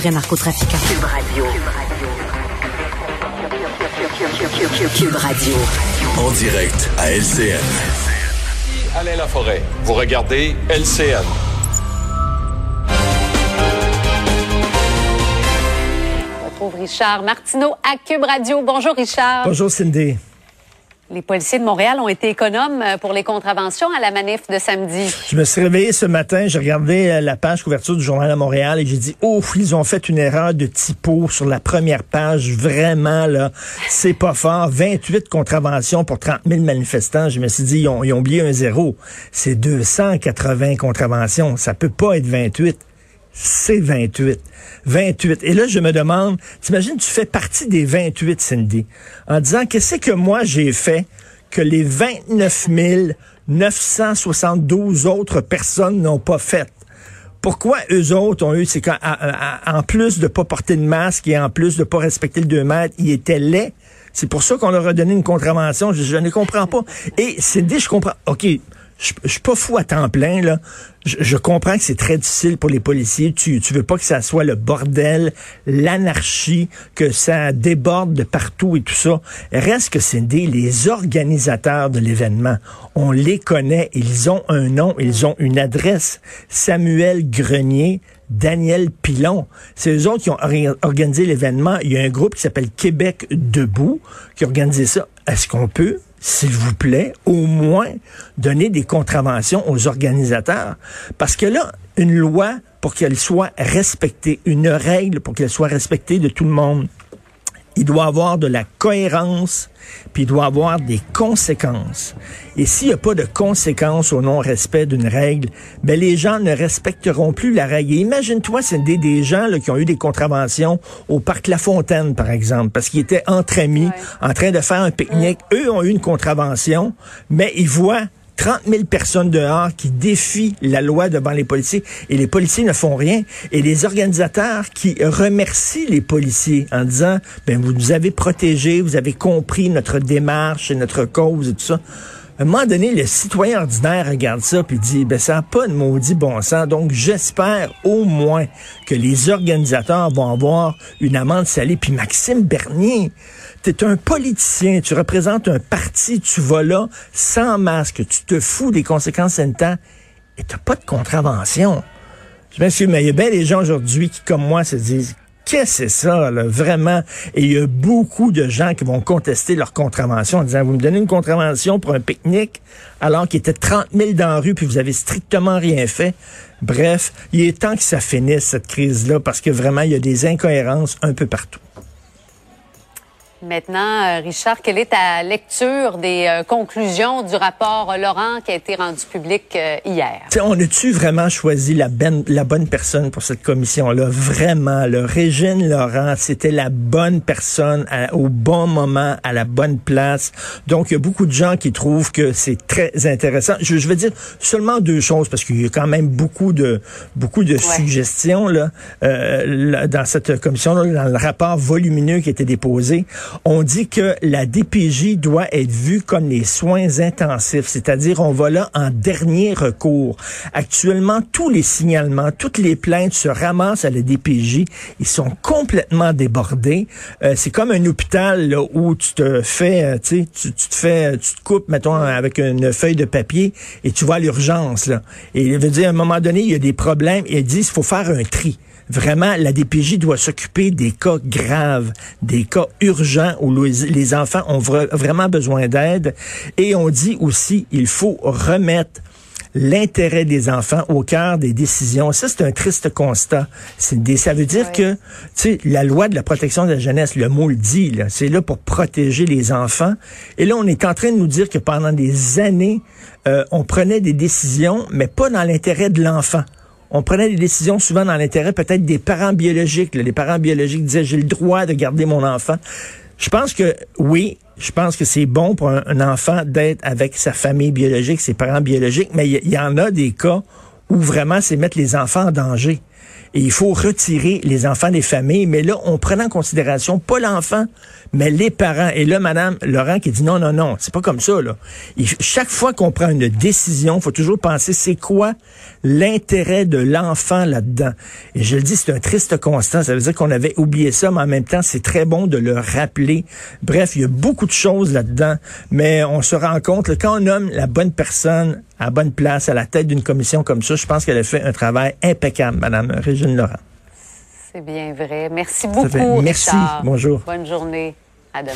vrais narcotrafiquants. Cube Radio. Cube Radio. En direct à LCN. Alain Laforêt. Vous regardez LCN. On retrouve Richard Martineau à Cube Radio. Bonjour Richard. Bonjour Cindy. Les policiers de Montréal ont été économes euh, pour les contraventions à la manif de samedi. Je me suis réveillé ce matin, j'ai regardé euh, la page couverture du journal à Montréal et j'ai dit, oh, ils ont fait une erreur de typo sur la première page. Vraiment, là, c'est pas fort. 28 contraventions pour 30 000 manifestants. Je me suis dit, ils ont, ils ont oublié un zéro. C'est 280 contraventions. Ça peut pas être 28 c'est 28. 28. Et là, je me demande, t'imagines, tu fais partie des 28, Cindy, en disant, qu'est-ce que moi j'ai fait que les 29 972 autres personnes n'ont pas fait? Pourquoi eux autres ont eu, c'est qu'en plus de pas porter de masque et en plus de pas respecter le 2 mètres, ils étaient laids? C'est pour ça qu'on leur a donné une contravention. Je, je ne comprends pas. Et Cindy, je comprends. OK, je, je suis pas fou à temps plein, là. Je, comprends que c'est très difficile pour les policiers. Tu, tu veux pas que ça soit le bordel, l'anarchie, que ça déborde de partout et tout ça. Reste que c'est des les organisateurs de l'événement. On les connaît. Ils ont un nom, ils ont une adresse. Samuel Grenier, Daniel Pilon. C'est eux autres qui ont organisé l'événement. Il y a un groupe qui s'appelle Québec Debout qui a ça. Est-ce qu'on peut s'il vous plaît, au moins donner des contraventions aux organisateurs. Parce que là, une loi, pour qu'elle soit respectée, une règle pour qu'elle soit respectée de tout le monde, il doit avoir de la cohérence, puis il doit avoir des conséquences. Et s'il n'y a pas de conséquences au non-respect d'une règle, ben les gens ne respecteront plus la règle. Imagine-toi, c'est des, des gens là, qui ont eu des contraventions au parc La Fontaine, par exemple, parce qu'ils étaient entre amis, en train de faire un pique-nique. Eux ont eu une contravention, mais ils voient 30 000 personnes dehors qui défient la loi devant les policiers et les policiers ne font rien. Et les organisateurs qui remercient les policiers en disant, ben, vous nous avez protégés, vous avez compris notre démarche et notre cause et tout ça. À un moment donné, le citoyen ordinaire regarde ça puis dit, ben ça n'a pas de maudit bon sens. Donc j'espère au moins que les organisateurs vont avoir une amende salée. Puis Maxime Bernier, tu es un politicien, tu représentes un parti, tu vas là sans masque, tu te fous des conséquences sanitaires et t'as pas de contravention. Je m'excuse, mais il y a bien des gens aujourd'hui qui, comme moi, se disent Qu'est-ce que c'est ça, là, vraiment? Et il y a beaucoup de gens qui vont contester leur contravention en disant, vous me donnez une contravention pour un pique-nique alors qu'il était 30 000 dans la rue puis vous avez strictement rien fait. Bref, il est temps que ça finisse, cette crise-là, parce que vraiment, il y a des incohérences un peu partout. Maintenant, euh, Richard, quelle est ta lecture des euh, conclusions du rapport Laurent qui a été rendu public euh, hier? T'sais, on a-tu vraiment choisi la, ben, la bonne personne pour cette commission-là? Vraiment, le Régine Laurent, c'était la bonne personne à, au bon moment, à la bonne place. Donc, il y a beaucoup de gens qui trouvent que c'est très intéressant. Je, je vais dire seulement deux choses parce qu'il y a quand même beaucoup de beaucoup de ouais. suggestions là, euh, dans cette commission-là, dans le rapport volumineux qui a été déposé on dit que la DPJ doit être vue comme les soins intensifs, c'est-à-dire on va là en dernier recours. Actuellement, tous les signalements, toutes les plaintes se ramassent à la DPJ. Ils sont complètement débordés. Euh, c'est comme un hôpital là, où tu te fais, euh, tu, tu te fais, tu te coupes, mettons, avec une feuille de papier et tu à l'urgence. Et il veut dire, à un moment donné, il y a des problèmes et ils disent, il faut faire un tri vraiment, la DPJ doit s'occuper des cas graves, des cas urgents où les enfants ont vraiment besoin d'aide. Et on dit aussi, il faut remettre l'intérêt des enfants au cœur des décisions. Ça, c'est un triste constat. Des, ça veut dire ouais. que, tu sais, la loi de la protection de la jeunesse, le mot le dit, c'est là pour protéger les enfants. Et là, on est en train de nous dire que pendant des années, euh, on prenait des décisions, mais pas dans l'intérêt de l'enfant on prenait des décisions souvent dans l'intérêt peut-être des parents biologiques. Là. Les parents biologiques disaient j'ai le droit de garder mon enfant. Je pense que oui, je pense que c'est bon pour un, enfant d'être avec sa famille biologique, ses parents biologiques, mais il y, en a des cas où vraiment c'est mettre les enfants en danger. Et il faut retirer les enfants des familles. Mais là, on prend en considération pas l'enfant, mais les parents. Et là, Madame Laurent qui dit non, non, non, c'est pas comme ça. Là. chaque fois qu'on prend une décision, il faut toujours penser c'est quoi l'intérêt de l'enfant là-dedans? Et je le dis, c'est un triste constat. Ça veut dire qu'on avait oublié ça, mais en même temps, c'est très bon de le rappeler. Bref, il y a beaucoup de choses là-dedans, mais on se rend compte, là, quand on nomme la bonne personne à bonne place, à la tête d'une commission comme ça, je pense qu'elle a fait un travail impeccable, Madame Laurent. C'est bien vrai. Merci beaucoup. Merci. Richard. Bonjour. Bonne journée. À demain.